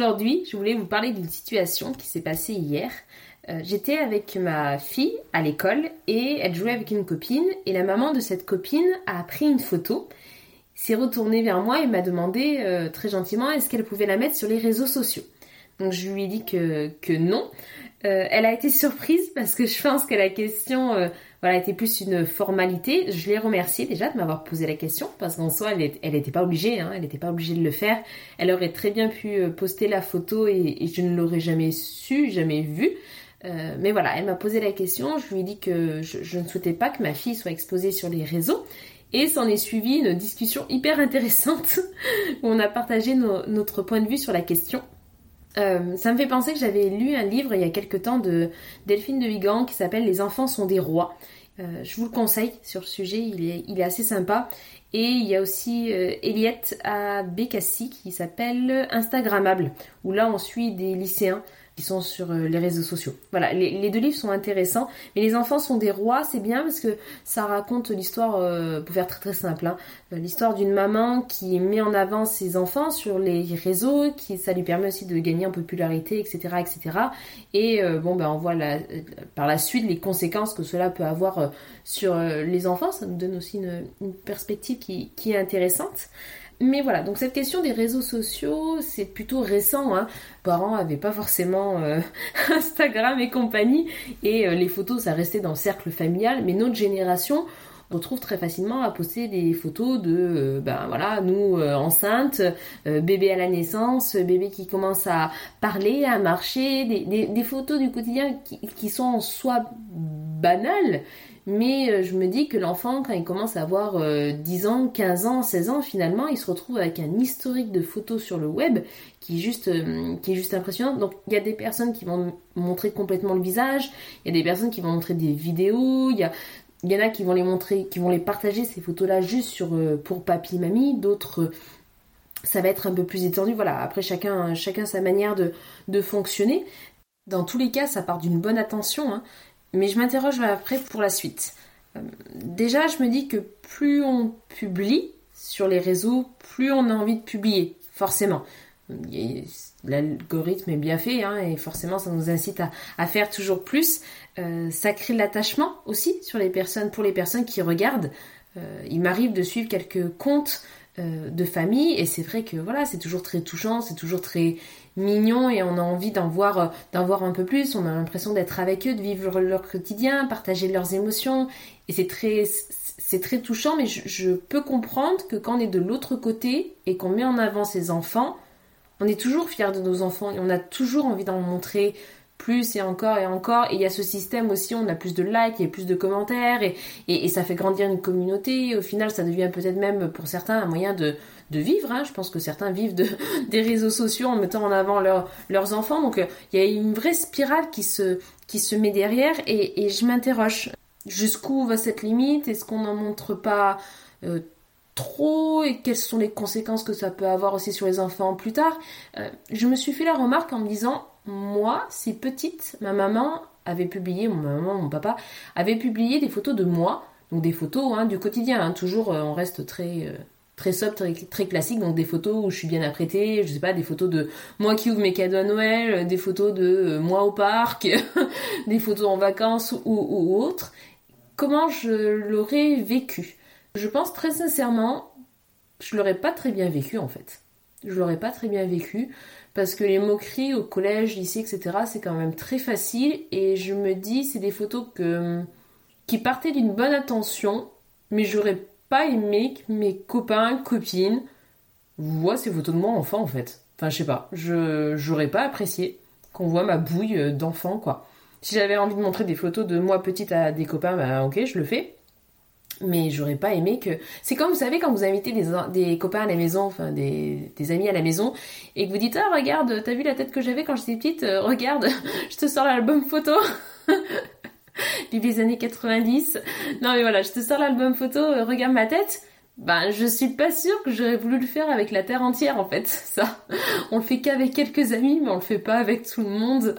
Aujourd'hui, je voulais vous parler d'une situation qui s'est passée hier. Euh, j'étais avec ma fille à l'école et elle jouait avec une copine et la maman de cette copine a pris une photo, s'est retournée vers moi et m'a demandé euh, très gentiment est-ce qu'elle pouvait la mettre sur les réseaux sociaux? Donc je lui ai dit que, que non. Euh, elle a été surprise parce que je pense que la question voilà, était plus une formalité. Je l'ai remerciée déjà de m'avoir posé la question parce qu'en soi, elle n'était pas obligée, hein, elle n'était pas obligée de le faire. Elle aurait très bien pu poster la photo et, je ne l'aurais jamais su, jamais vue. Euh, mais voilà, elle m'a posé la question, je lui ai dit que je, ne souhaitais pas que ma fille soit exposée sur les réseaux. Et s'en est suivi une discussion hyper intéressante où on a partagé notre point de vue sur la question. Euh, ça me fait penser que j'avais lu un livre il y a quelque temps de Delphine de Vigan qui s'appelle Les enfants sont des rois. Euh, je vous le conseille sur le sujet, il est, assez sympa. Et il y a aussi euh, Eliette à Bécassi qui s'appelle Instagrammable, où là on suit des lycéens sont sur euh, les réseaux sociaux. Voilà, les, deux livres sont intéressants, mais les enfants sont des rois, c'est bien parce que ça raconte l'histoire, euh, pour faire très très simple, hein, euh, l'histoire d'une maman qui met en avant ses enfants sur les réseaux, qui ça lui permet aussi de gagner en popularité, etc., etc. Et bon, ben on voit par la suite les conséquences que cela peut avoir sur les enfants. Ça nous donne aussi une, perspective qui est intéressante. Mais voilà, donc cette question des réseaux sociaux, c'est plutôt récent. Hein. Parents n'avaient pas forcément euh, Instagram et compagnie, et euh, les photos, ça restait dans le cercle familial. Mais notre génération, on retrouve très facilement à poster des photos de, euh, ben voilà, nous enceintes, bébé à la naissance, bébé qui commence à parler, à marcher, des, photos du quotidien qui, qui sont en soi banales, mais euh, je me dis que l'enfant, quand il commence à avoir 10 euh, ans, 15 ans, 16 ans, finalement, il se retrouve avec un historique de photos sur le web qui est juste, euh, qui est juste impressionnant. Donc, il y a des personnes qui vont montrer complètement le visage, il y a des personnes qui vont montrer des vidéos, il y il y en a qui vont les montrer, qui vont les partager ces photos-là juste sur pour papy, mamie, d'autres ça va être un peu plus étendu. Voilà, après chacun, chacun sa manière de, de fonctionner. Dans tous les cas, ça part d'une bonne attention. Hein. Mais je m'interroge après pour la suite. Euh, déjà, je me dis que plus on publie sur les réseaux, plus on a envie de publier, forcément. L'algorithme est bien fait hein, et forcément ça nous incite à, faire toujours plus. Euh, ça crée l'attachement aussi sur les personnes, pour les personnes qui regardent. Euh, il m'arrive de suivre quelques comptes de famille et c'est vrai que voilà c'est toujours très touchant, c'est toujours très mignons et on a envie d'en voir, euh, d'en voir un peu plus. On a l'impression d'être avec eux, de vivre leur quotidien, partager leurs émotions. Et c'est très, c'est très touchant, mais je, peux comprendre que quand on est de l'autre côté et qu'on met en avant ses enfants, on est toujours fier de nos enfants et on a toujours envie d'en montrer plus et encore et encore. Et il y a ce système aussi, on a plus de likes et plus de commentaires et, et, ça fait grandir une communauté. Au final, ça devient peut-être même pour certains un moyen de, de vivre. Hein. Je pense que certains vivent de, des réseaux sociaux en mettant en avant leurs enfants. Donc il y a une vraie spirale qui se, qui se met derrière et, et je m'interroge. Jusqu'où va cette limite? Est-ce qu'on n'en montre pas euh, trop? Et quelles sont les conséquences que ça peut avoir aussi sur les enfants plus tard? Euh, Je me suis fait la remarque en me disant moi, si petite, ma maman avait publié, mon maman, mon papa, avait publié des photos de moi, donc des photos hein, du quotidien, hein. toujours euh, on reste très euh, très sobre, très, classique, donc des photos où je suis bien apprêtée, je sais pas, des photos de moi qui ouvre mes cadeaux à Noël, des photos de euh, moi au parc, des photos en vacances ou, ou autres. Comment je l'aurais vécu? Je pense très sincèrement, je l'aurais pas très bien vécu en fait. Je l'aurais pas très bien vécu parce que les moqueries au collège, lycée, etc., c'est quand même très facile. Et je me dis, c'est des photos qui partaient d'une bonne intention, mais j'aurais pas aimé que mes copains, copines voient ces photos de moi enfant en fait. Enfin, je sais pas, je j'aurais pas apprécié qu'on voit ma bouille d'enfant quoi. Si j'avais envie de montrer des photos de moi petite à des copains, bah ok, je le fais. Mais j'aurais pas aimé que. C'est comme vous savez quand vous invitez des, copains à la maison, enfin des, des, amis à la maison, et que vous dites ah regarde, t'as vu la tête que j'avais quand j'étais petite, euh, regarde, je te sors l'album photo. des années 90. Non mais voilà, je te sors l'album photo, euh, regarde ma tête. Ben, je suis pas sûre que j'aurais voulu le faire avec la terre entière en fait. Ça, on le fait qu'avec quelques amis, mais on le fait pas avec tout le monde.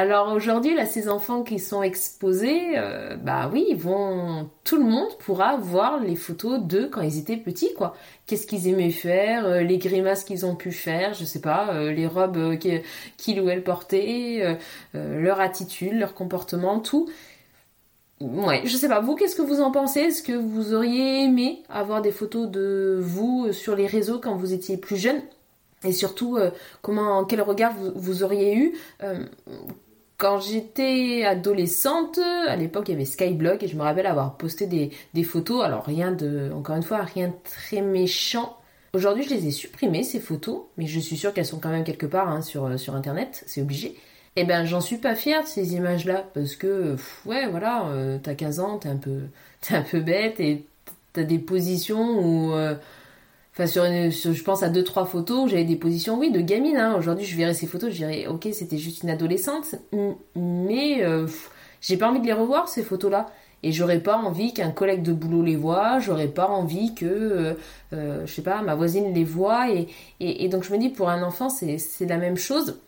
Alors aujourd'hui, là, ces enfants qui sont exposés, euh, bah oui, ils vont, tout le monde pourra voir les photos d'eux quand ils étaient petits, quoi. Qu'est-ce qu'ils aimaient faire, euh, les grimaces qu'ils ont pu faire, je sais pas, euh, les robes qu'ils ou elles portaient, leur attitude, leur comportement, tout. Ouais, je sais pas, vous, qu'est-ce que vous en pensez? Est-ce que vous auriez aimé avoir des photos de vous sur les réseaux quand vous étiez plus jeune? Et surtout, comment, quel regard vous, auriez eu quand j'étais adolescente, à l'époque il y avait Skyblog et je me rappelle avoir posté des, photos, alors rien de, encore une fois, rien de très méchant. Aujourd'hui je les ai supprimées ces photos, mais je suis sûre qu'elles sont quand même quelque part hein, sur, sur internet, c'est obligé. Et eh ben j'en suis pas fière de ces images-là, parce que, ouais voilà, euh, t'as 15 ans, t'es un, peu, un peu bête et t'as des positions où... Euh, Sur, une, je pense à deux trois photos, j'avais des positions, oui, de gamine. Hein. Aujourd'hui, je verrais ces photos, je dirais, ok, c'était juste une adolescente, mais euh, j'ai pas envie de les revoir ces photos-là. Et j'aurais pas envie qu'un collègue de boulot les voit, j'aurais pas envie que, euh, euh, je sais pas, ma voisine les voit. Et, et, donc je me dis, pour un enfant, c'est la même chose.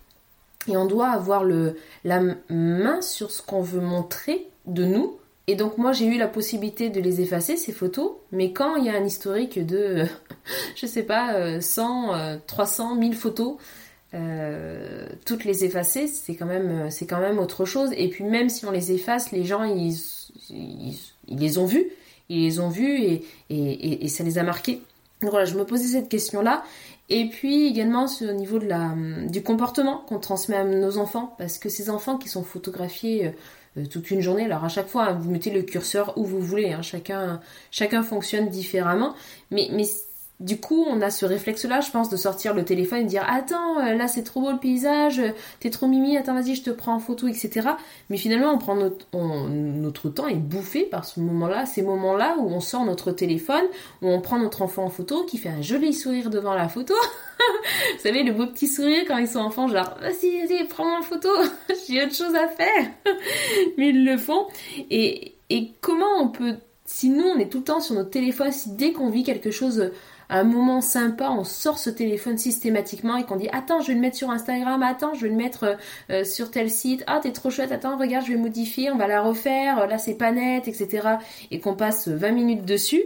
Et on doit avoir le, la main sur ce qu'on veut montrer de nous et donc moi j'ai eu la possibilité de les effacer ces photos, mais quand il y a un historique de, je sais pas, 100, 300, 1000 photos, euh, toutes les effacer, c'est quand même, c'est quand même autre chose. Et puis même si on les efface, les gens ils, ils, les ont vus, ils les ont vus et, et, et, ça les a marqués. Donc voilà, je me posais cette question-là. Et puis également au niveau de la, du comportement qu'on transmet à nos enfants, parce que ces enfants qui sont photographiés euh, euh, toute une journée. Alors à chaque fois, vous mettez le curseur où vous voulez. Hein. Chacun, chacun fonctionne différemment. Mais, mais du coup, on a ce réflexe-là, je pense, de sortir le téléphone et dire Attends, euh, là c'est trop beau le paysage, t'es trop mimi, attends, vas-y, je te prends en photo, etc. Mais finalement, on prend notre, temps est bouffé par ce moment-là, ces moments-là où on sort notre téléphone, où on prend notre enfant en photo, qui fait un joli sourire devant la photo. Vous savez, le beau petit sourire quand ils sont enfants, genre Vas-y, vas-y, prends-moi en photo, j'ai autre chose à faire. Mais ils le font. Et, et comment on peut, si nous on est tout le temps sur notre téléphone, si dès qu'on vit quelque chose un moment sympa, on sort ce téléphone systématiquement et qu'on dit attends je vais le mettre sur Instagram, attends je vais le mettre euh, euh, sur tel site, ah t'es trop chouette, attends regarde je vais modifier, on va la refaire, là c'est pas net, etc. Et qu'on passe 20 minutes dessus,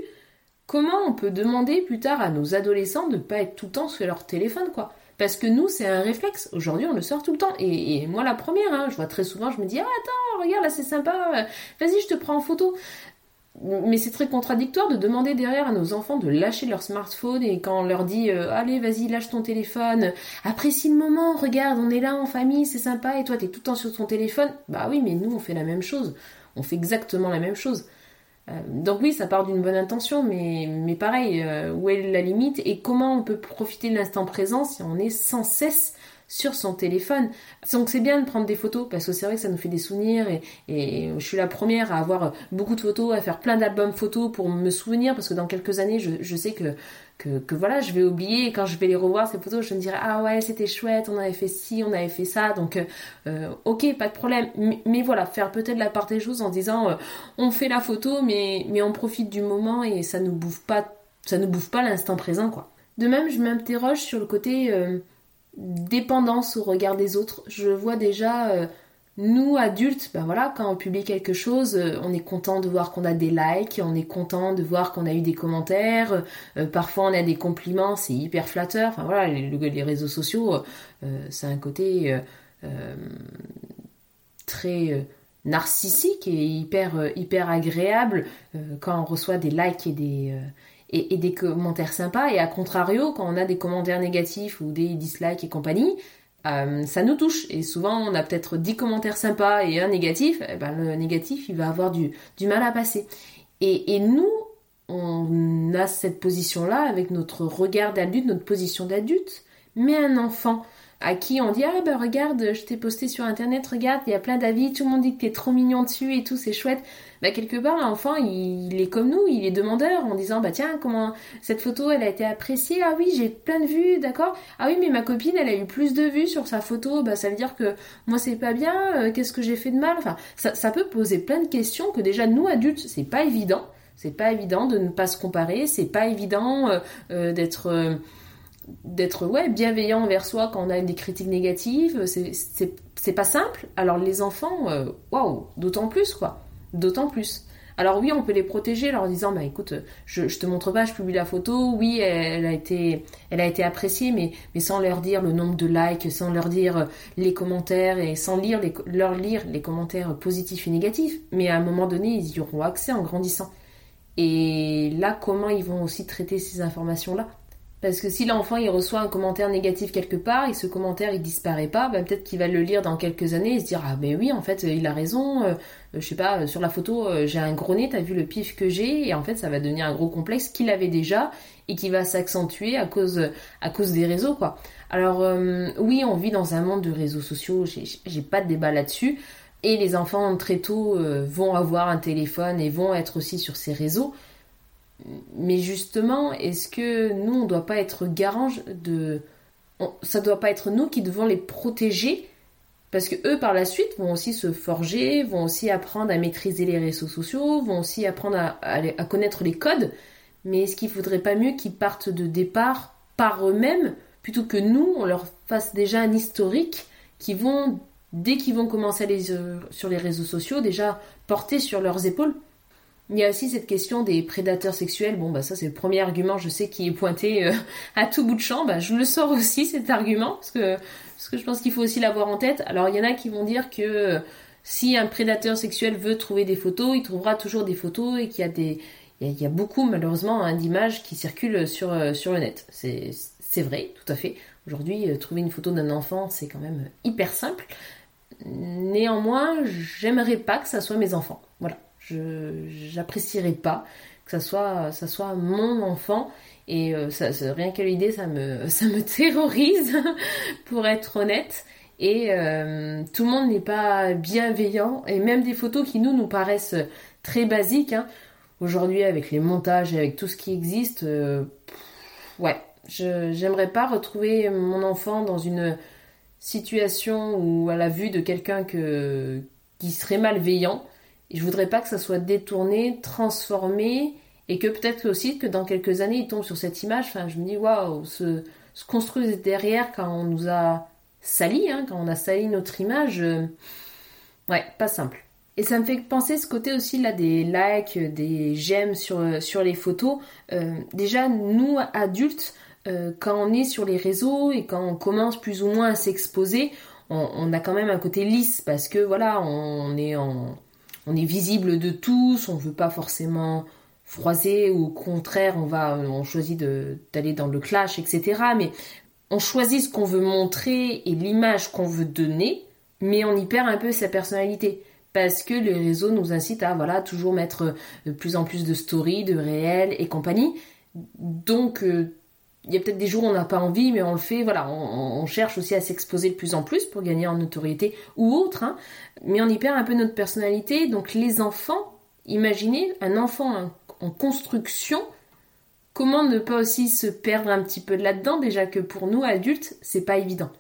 comment on peut demander plus tard à nos adolescents de ne pas être tout le temps sur leur téléphone quoi? Parce que nous, c'est un réflexe. Aujourd'hui, on le sort tout le temps. Et, moi, la première, hein, je vois très souvent, je me dis, ah, attends, regarde, là, c'est sympa. Vas-y, je te prends en photo mais c'est très contradictoire de demander derrière à nos enfants de lâcher leur smartphone et quand on leur dit euh, allez vas-y lâche ton téléphone, apprécie le moment, regarde on est là en famille, c'est sympa. Et toi t'es tout le temps sur ton téléphone, bah oui mais nous on fait la même chose, on fait exactement la même chose. Euh, donc oui ça part d'une bonne intention mais, mais pareil, euh, où est la limite et comment on peut profiter de l'instant présent si on est sans cesse sur son téléphone. Donc c'est bien de prendre des photos parce que c'est vrai que ça nous fait des souvenirs et, je suis la première à avoir beaucoup de photos, à faire plein d'albums photos pour me souvenir parce que dans quelques années je, sais que, que, voilà je vais oublier et quand je vais les revoir ces photos je me dirai ah ouais c'était chouette on avait fait ci on avait fait ça donc euh, ok pas de problème mais, voilà faire peut-être la part des choses en disant euh, on fait la photo mais, mais on profite du moment et ça ne bouffe pas ça ne bouffe pas l'instant présent quoi. De même je m'interroge sur le côté euh, dépendance au regard des autres. Je vois déjà, euh, nous adultes, ben voilà, quand on publie quelque chose, euh, on est content de voir qu'on a des likes, on est content de voir qu'on a eu des commentaires, euh, parfois on a des compliments, c'est hyper flatteur. Voilà, les, les réseaux sociaux, c'est un côté très narcissique et hyper hyper agréable quand on reçoit des likes et des et, des commentaires sympas. Et à contrario, quand on a des commentaires négatifs ou des dislikes et compagnie, euh, ça nous touche. Et souvent, on a peut-être 10 commentaires sympas et un négatif. Et eh ben, le négatif, il va avoir du, du mal à passer. Et, et nous, on a cette position-là avec notre regard d'adulte, notre position d'adulte. Mais un enfant, à qui on dit ah ben regarde je t'ai posté sur internet regarde il y a plein d'avis tout le monde dit que t'es trop mignon dessus et tout c'est chouette. Bah quelque part l'enfant il, il, est comme nous il est demandeur en disant bah tiens comment cette photo elle a été appréciée? Ah oui j'ai plein de vues d'accord? Ah oui mais ma copine elle a eu plus de vues sur sa photo. Bah ça veut dire que moi c'est pas bien euh, qu'est-ce que j'ai fait de mal? Enfin ça, peut poser plein de questions que déjà nous adultes c'est pas évident. C'est pas évident de ne pas se comparer. C'est pas évident euh, euh, d'être d'être ouais bienveillant envers soi quand on a des critiques négatives c'est pas simple. Alors les enfants euh, waouh d'autant plus quoi. D'autant plus. Alors oui on peut les protéger en leur disant bah écoute je, je te montre pas je publie la photo. Oui elle, a été elle a été appréciée mais mais sans leur dire le nombre de likes sans leur dire les commentaires et sans lire les, leur lire les commentaires positifs et négatifs. Mais à un moment donné ils y auront accès en grandissant. Et là comment ils vont aussi traiter ces informations là parce que si l'enfant il reçoit un commentaire négatif quelque part et ce commentaire il disparaît pas, bah, peut-être qu'il va le lire dans quelques années et se dire ah ben oui en fait il a raison, euh, je sais pas sur la photo euh, j'ai un gros nez, t'as vu le pif que j'ai et en fait ça va devenir un gros complexe qu'il avait déjà et qui va s'accentuer à cause des réseaux quoi. Alors euh, oui on vit dans un monde de réseaux sociaux, j'ai pas de débat là-dessus et les enfants très tôt vont avoir un téléphone et vont être aussi sur ces réseaux. Mais justement, est-ce que nous, on ne doit pas être garant de... ça ne doit pas être nous qui devons les protéger? Parce que eux, par la suite, vont aussi se forger, vont aussi apprendre à maîtriser les réseaux sociaux, vont aussi apprendre à, connaître les codes. Mais est-ce qu'il ne faudrait pas mieux qu'ils partent de départ par eux-mêmes plutôt que nous, on leur fasse déjà un historique qui vont, dès qu'ils vont commencer à euh, sur les réseaux sociaux, déjà porter sur leurs épaules? Il y a aussi cette question des prédateurs sexuels. Bon, bah ça c'est le premier argument, je sais, qui est pointé euh, à tout bout de champ. Bah, je le sors aussi cet argument parce que parce que je pense qu'il faut aussi l'avoir en tête. Alors il y en a qui vont dire que euh, si un prédateur sexuel veut trouver des photos, il trouvera toujours des photos et qu'il y a des il y a, beaucoup malheureusement hein, d'images qui circulent sur euh, sur le net. C'est c'est vrai, tout à fait. Aujourd'hui, trouver une photo d'un enfant, c'est quand même hyper simple. Néanmoins, j'aimerais pas que ça soit mes enfants. Voilà. Je j'apprécierais pas que ça soit ça soit mon enfant. Et euh, rien qu'à l'idée ça me ça me terrorise pour être honnête. Et euh, tout le monde n'est pas bienveillant. Et même des photos qui nous nous paraissent très basiques hein. aujourd'hui avec les montages et avec tout ce qui existe euh, ouais. J'aimerais pas retrouver mon enfant dans une situation où à la vue de quelqu'un que qui serait malveillant et je voudrais pas que ça soit détourné, transformé, et que peut-être aussi que dans quelques années, il tombe sur cette image. Enfin, je me dis, waouh, se, se construire derrière quand on nous a sali, hein, quand on a sali notre image, euh, ouais, pas simple. Et ça me fait penser ce côté aussi là des likes, des j'aime sur, euh, sur les photos. Euh, déjà, nous adultes, quand on est sur les réseaux et quand on commence plus ou moins à s'exposer, on, a quand même un côté lisse parce que voilà, on est en, on est visible de tous, on veut pas forcément froiser ou au contraire on va on choisit d'aller dans le clash etc mais on choisit ce qu'on veut montrer et l'image qu'on veut donner mais on y perd un peu sa personnalité. Parce que les réseaux nous incitent à voilà toujours mettre de plus en plus de stories de réels et compagnie. Donc euh, il y a peut-être des jours où on n'a pas envie, mais on le fait. Voilà, on, cherche aussi à s'exposer de plus en plus pour gagner en notoriété ou autre. Hein. Mais on y perd un peu notre personnalité. Donc les enfants, imaginez un enfant en, construction. Comment ne pas aussi se perdre un petit peu là-dedans? Déjà que pour nous adultes, c'est pas évident.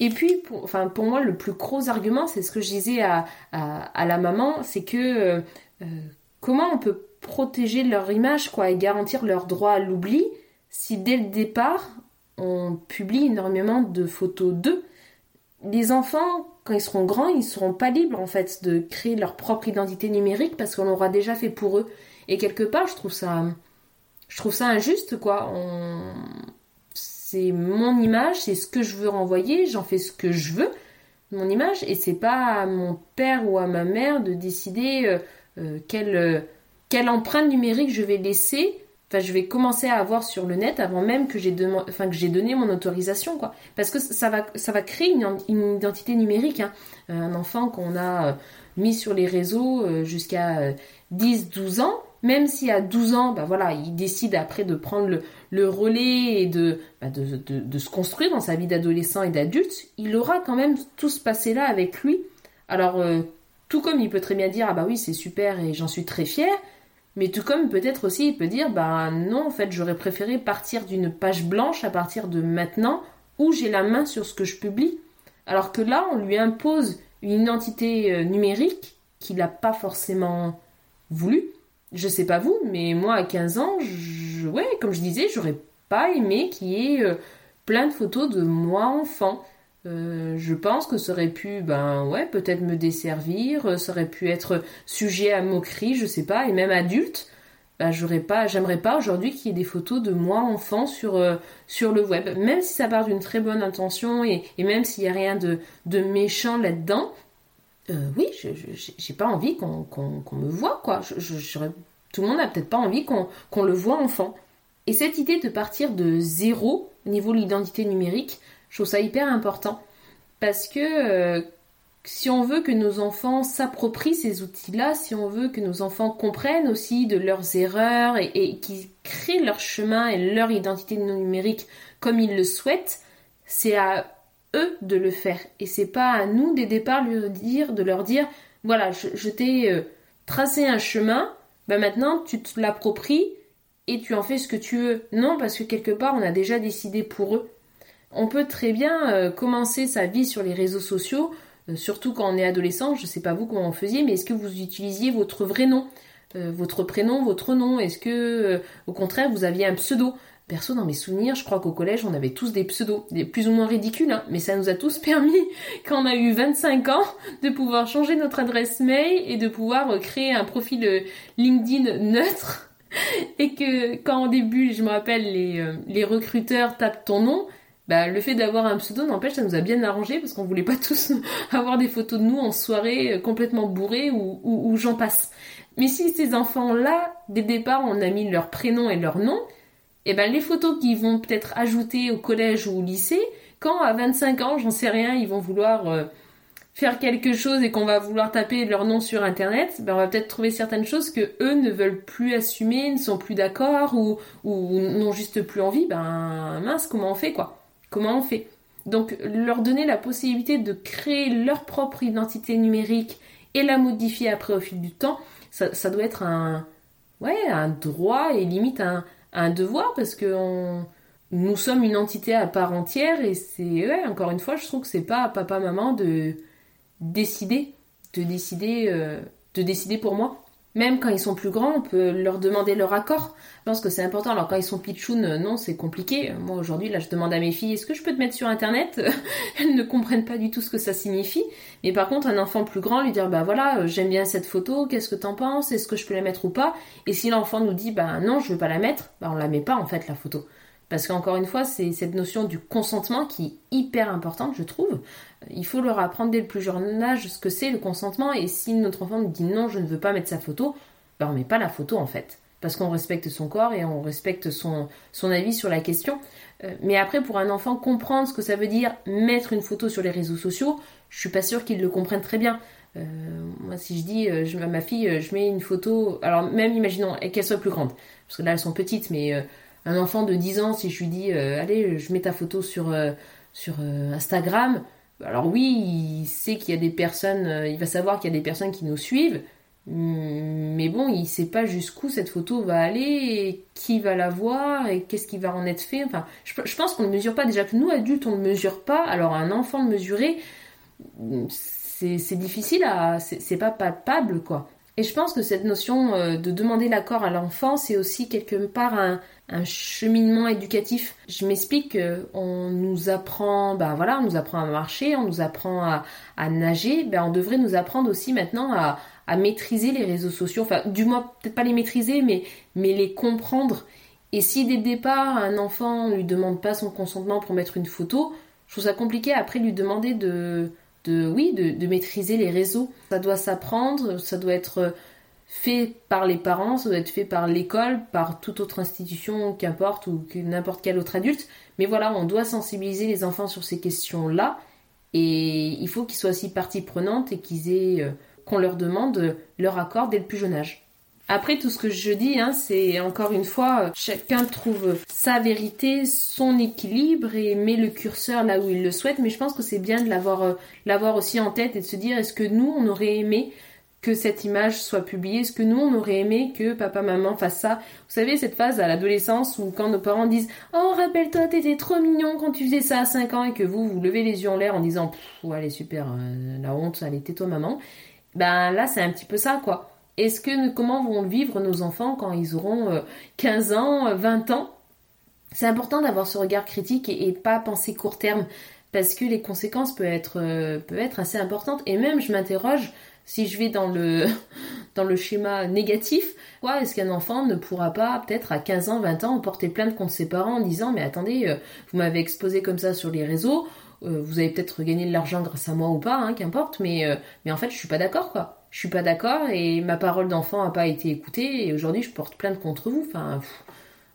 Et puis, pour, enfin, pour moi, le plus gros argument, c'est ce que je disais à, à, la maman, c'est que euh, euh, comment on peut protéger leur image, quoi, et garantir leur droit à l'oubli si dès le départ, on publie énormément de photos d'eux, les enfants, quand ils seront grands, ils seront pas libres en fait de créer leur propre identité numérique parce qu'on l'aura déjà fait pour eux. Et quelque part, je trouve ça, injuste quoi. C'est mon image, c'est ce que je veux renvoyer, j'en fais ce que je veux, mon image, et c'est pas à mon père ou à ma mère de décider euh, euh, euh, quelle empreinte numérique je vais laisser je vais commencer à avoir sur le net avant même que j'ai enfin, que j'ai donné mon autorisation, quoi. Parce que ça va, ça va créer une, identité numérique. Hein. Euh, un enfant qu'on a euh, mis sur les réseaux euh, jusqu'à 10-12 ans, même si à 12 ans, bah voilà, il décide après de prendre le, relais et bah, de, de, se construire dans sa vie d'adolescent et d'adulte, il aura quand même tout ce passé-là avec lui. Alors, tout comme il peut très bien dire, ah bah oui, c'est super et j'en suis très fier, mais tout comme peut-être aussi il peut dire, bah non, en fait, j'aurais préféré partir d'une page blanche à partir de maintenant où j'ai la main sur ce que je publie. Alors que là, on lui impose une identité euh, numérique qu'il n'a pas forcément voulu. Je sais pas vous, mais moi à 15 ans, ouais, comme je disais, j'aurais pas aimé qu'il y ait euh, plein de photos de moi enfant. Euh, je pense que ça aurait pu, ben ouais, peut-être me desservir, ça aurait pu être sujet à moquerie, je sais pas, et même adulte. Ben, j'aurais pas, j'aimerais pas aujourd'hui qu'il y ait des photos de moi enfant sur sur le web, même si ça part d'une très bonne intention et, même s'il y a rien de, de méchant là-dedans. Euh, oui, j'ai pas envie qu'on me voit, quoi. tout le monde n'a peut-être pas envie qu'on le voit enfant. Et cette idée de partir de zéro au niveau de l'identité numérique, je trouve ça hyper important. Parce que euh, si on veut que nos enfants s'approprient ces outils-là, si on veut que nos enfants comprennent aussi de leurs erreurs et, qu'ils créent leur chemin et leur identité numérique comme ils le souhaitent, c'est à eux de le faire. Et c'est pas à nous dès départ de, dire, de leur dire voilà, je, t'ai euh, tracé un chemin, ben maintenant tu te l'appropries et tu en fais ce que tu veux. Non, parce que quelque part on a déjà décidé pour eux. On peut très bien euh, commencer sa vie sur les réseaux sociaux, euh, surtout quand on est adolescent. Je sais pas vous comment on faisiez, mais est-ce que vous utilisiez votre vrai nom votre prénom, votre nom? Est-ce que, au contraire, vous aviez un pseudo? Perso, dans mes souvenirs, je crois qu'au collège, on avait tous des pseudos, plus ou moins ridicules, hein, mais ça nous a tous permis, quand on a eu 25 ans, de pouvoir changer notre adresse mail et de pouvoir euh, créer un profil euh, LinkedIn neutre. Et que quand au début, je me rappelle, euh, les recruteurs tapent ton nom, bah, le fait d'avoir un pseudo n'empêche, ça nous a bien arrangé parce qu'on voulait pas tous avoir des photos de nous en soirée complètement bourrés ou, ou, ou j'en passe. Mais si ces enfants-là, dès le départ, on a mis leur prénom et leur nom, et eh ben les photos qu'ils vont peut-être ajouter au collège ou au lycée, quand à 25 ans, j'en sais rien, ils vont vouloir euh, faire quelque chose et qu'on va vouloir taper leur nom sur internet, ben on va peut-être trouver certaines choses que eux ne veulent plus assumer, ne sont plus d'accord ou, ou n'ont juste plus envie, ben mince, comment on fait quoi Comment on fait. Donc leur donner la possibilité de créer leur propre identité numérique et la modifier après au fil du temps, ça, doit être un ouais, un droit et limite un, devoir parce que nous sommes une entité à part entière et c'est encore une fois je trouve que c'est pas à papa maman de décider de décider euh, de décider pour moi même quand ils sont plus grands, on peut leur demander leur accord. Je pense que c'est important. Alors quand ils sont pitchouns, euh, non, c'est compliqué. Moi aujourd'hui, là, je demande à mes filles, est-ce que je peux te mettre sur Internet? Elles ne comprennent pas du tout ce que ça signifie. Mais par contre, un enfant plus grand, lui dire, bah voilà, euh, j'aime bien cette photo, qu'est-ce que t'en penses? Est-ce que je peux la mettre ou pas? Et si l'enfant nous dit, bah non, je veux pas la mettre, bah on la met pas en fait la photo. Parce qu'encore une fois, c'est cette notion du consentement qui est hyper importante, je trouve. Il faut leur apprendre dès le plus jeune âge ce que c'est le consentement. Et si notre enfant nous dit non, je ne veux pas mettre sa photo, ben on met pas la photo en fait. Parce qu'on respecte son corps et on respecte son, avis sur la question. Euh, mais après, pour un enfant, comprendre ce que ça veut dire mettre une photo sur les réseaux sociaux, je suis pas sûre qu'il le comprenne très bien. Euh, moi, si je dis euh, à ma fille, je mets une photo, alors même imaginons qu'elle soit plus grande, parce que là elles sont petites, mais un enfant de 10 ans, si je lui dis euh, allez, je mets ta photo sur, euh, sur euh, Instagram, alors oui, il sait qu'il y a des personnes, il va savoir qu'il y a des personnes qui nous suivent, mm, mais bon, il sait pas jusqu'où cette photo va aller, qui va la voir, et qu'est-ce qui va en être fait. Enfin, je, pense qu'on ne mesure pas, déjà que nous, adultes, on ne mesure pas, alors un enfant de mesurer, c'est difficile à. C'est pas palpable, quoi. Et je pense que cette notion de demander l'accord à l'enfant, c'est aussi quelque part un, cheminement éducatif. Je m'explique qu'on nous apprend, ben voilà, on nous apprend à marcher, on nous apprend à, nager, ben on devrait nous apprendre aussi maintenant à, à maîtriser les réseaux sociaux, enfin du moins peut-être pas les maîtriser, mais, mais les comprendre. Et si dès le départ un enfant ne lui demande pas son consentement pour mettre une photo, je trouve ça compliqué après lui demander de, de oui, de, maîtriser les réseaux. Ça doit s'apprendre, ça doit être fait par les parents, ça doit être fait par l'école, par toute autre institution, qu'importe, ou n'importe quel autre adulte. Mais voilà, on doit sensibiliser les enfants sur ces questions-là. Et il faut qu'ils soient aussi partie prenante et qu'ils aient, euh, qu'on leur demande leur accord dès le plus jeune âge. Après, tout ce que je dis, hein, c'est encore une fois, chacun trouve sa vérité, son équilibre et met le curseur là où il le souhaite. Mais je pense que c'est bien de l'avoir, euh, l'avoir aussi en tête et de se dire, est-ce que nous, on aurait aimé que cette image soit publiée? Est-ce que nous, on aurait aimé que papa, maman fasse ça? Vous savez, cette phase à l'adolescence où quand nos parents disent Oh, rappelle-toi, t'étais trop mignon quand tu faisais ça à 5 ans et que vous, vous levez les yeux en l'air en disant elle est super, euh, la honte, allez, tais-toi, maman. Ben là, c'est un petit peu ça, quoi. Est-ce que comment vont vivre nos enfants quand ils auront 15 euh, ans, 20 ans? C'est important d'avoir ce regard critique et, pas penser court terme parce que les conséquences peuvent être, euh, être assez importantes. Et même, je m'interroge si je vais dans le, schéma négatif, quoi, est-ce qu'un enfant ne pourra pas, peut-être à 15 ans, 20 ans, porter plainte contre ses parents en disant Mais attendez, euh, vous m'avez exposé comme ça sur les réseaux, euh, vous avez peut-être gagné de l'argent grâce à moi ou pas, hein, qu'importe, mais, euh, mais en fait, je suis pas d'accord, quoi. Je suis pas d'accord et ma parole d'enfant a pas été écoutée et aujourd'hui, je porte plainte contre vous. Enfin,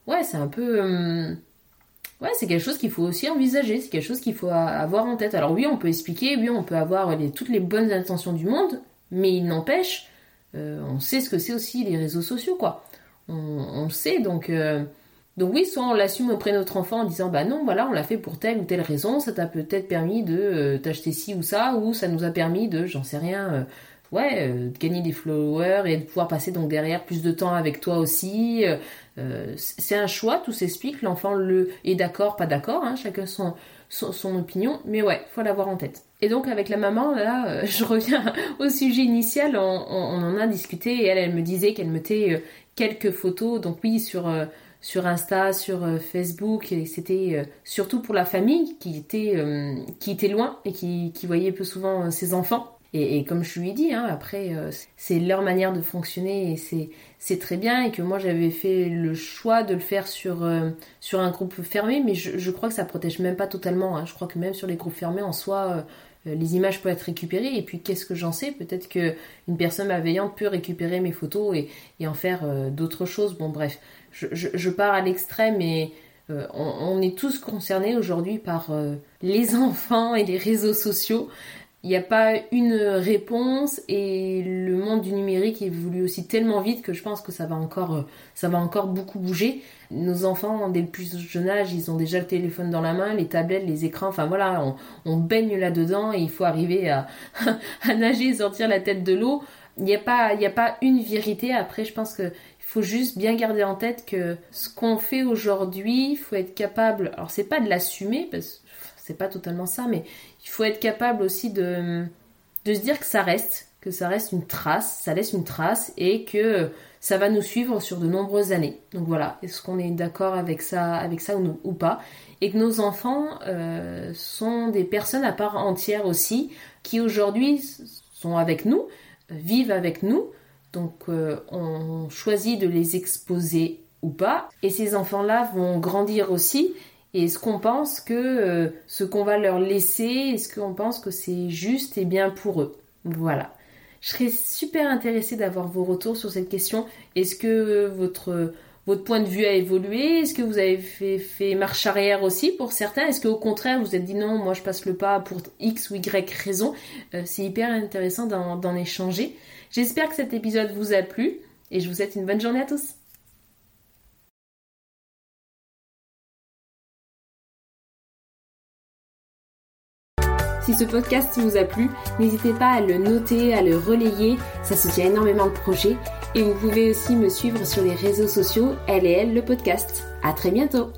ouais, c'est un peu. Hum, ouais, c'est quelque chose qu'il faut aussi envisager, c'est quelque chose qu'il faut avoir en tête. Alors oui, on peut expliquer, oui, on peut avoir toutes les bonnes intentions du monde, mais il n'empêche, euh, on sait ce que c'est aussi les réseaux sociaux, quoi. On, sait, donc, euh, donc oui, soit on l'assume auprès de notre enfant en disant, bah non, voilà, on l'a fait pour telle ou telle raison, ça t'a peut-être permis de euh, t'acheter ci ou ça, ou ça nous a permis de, j'en sais rien, ouais, de gagner des followers et de pouvoir passer donc derrière plus de temps avec toi aussi. c'est un choix, tout s'explique, l'enfant le est d'accord, pas d'accord, hein, chacun son, son, opinion, mais ouais, faut l'avoir en tête. Et donc avec la maman, là, euh, je reviens au sujet initial, on, en a discuté et elle, elle me disait qu'elle mettait euh, quelques photos, donc oui, sur, euh, sur Insta, sur Facebook, et c'était surtout pour la famille qui était, qui était loin et qui, qui voyait peu souvent ses enfants. Et, comme je lui ai dit, hein, après, euh, c'est leur manière de fonctionner et c'est, très bien. Et que moi, j'avais fait le choix de le faire sur, euh, sur un groupe fermé, mais je, je, crois que ça protège même pas totalement. Hein. Je crois que même sur les groupes fermés, en soi, euh, les images peuvent être récupérées. Et puis, qu'est-ce que j'en sais? Peut-être qu'une personne malveillante peut récupérer mes photos et, et en faire d'autres choses. Bon, bref, je, je, pars à l'extrême et. On, est tous concernés aujourd'hui par les enfants et les réseaux sociaux. Il n'y a pas une réponse et le monde du numérique évolue aussi tellement vite que je pense que ça va encore, ça va encore beaucoup bouger. Nos enfants, dès le plus jeune âge, ils ont déjà le téléphone dans la main, les tablettes, les écrans, enfin voilà, on, baigne là-dedans et il faut arriver à, nager et sortir la tête de l'eau. Il n'y a, pas, a pas une vérité. Après, je pense que faut juste bien garder en tête que ce qu'on fait aujourd'hui, faut être capable. Alors c'est pas de l'assumer parce que c'est pas totalement ça, mais il faut être capable aussi de, de se dire que ça reste, que ça reste une trace, ça laisse une trace et que ça va nous suivre sur de nombreuses années. Donc voilà, est-ce qu'on est, d'accord avec ça, avec ça ou, pas? Et que nos enfants euh, sont des personnes à part entière aussi, qui aujourd'hui sont avec nous, vivent avec nous. Donc euh, on choisit de les exposer ou pas. Et ces enfants-là vont grandir aussi et est-ce qu'on pense que euh, ce qu'on va leur laisser, est-ce qu'on pense que c'est juste et bien pour eux? Voilà. Je serais super intéressée d'avoir vos retours sur cette question. Est-ce que votre, votre point de vue a évolué? Est-ce que vous avez fait, fait marche arrière aussi pour certains? Est-ce qu'au contraire, vous vous êtes dit non, moi je passe le pas pour X ou Y raison? Euh, C'est hyper intéressant d'en échanger. J'espère que cet épisode vous a plu et je vous souhaite une bonne journée à tous. Si ce podcast vous a plu, n'hésitez pas à le noter, à le relayer, ça soutient énormément le projet. Et vous pouvez aussi me suivre sur les réseaux sociaux, elle et elle, le podcast. À très bientôt!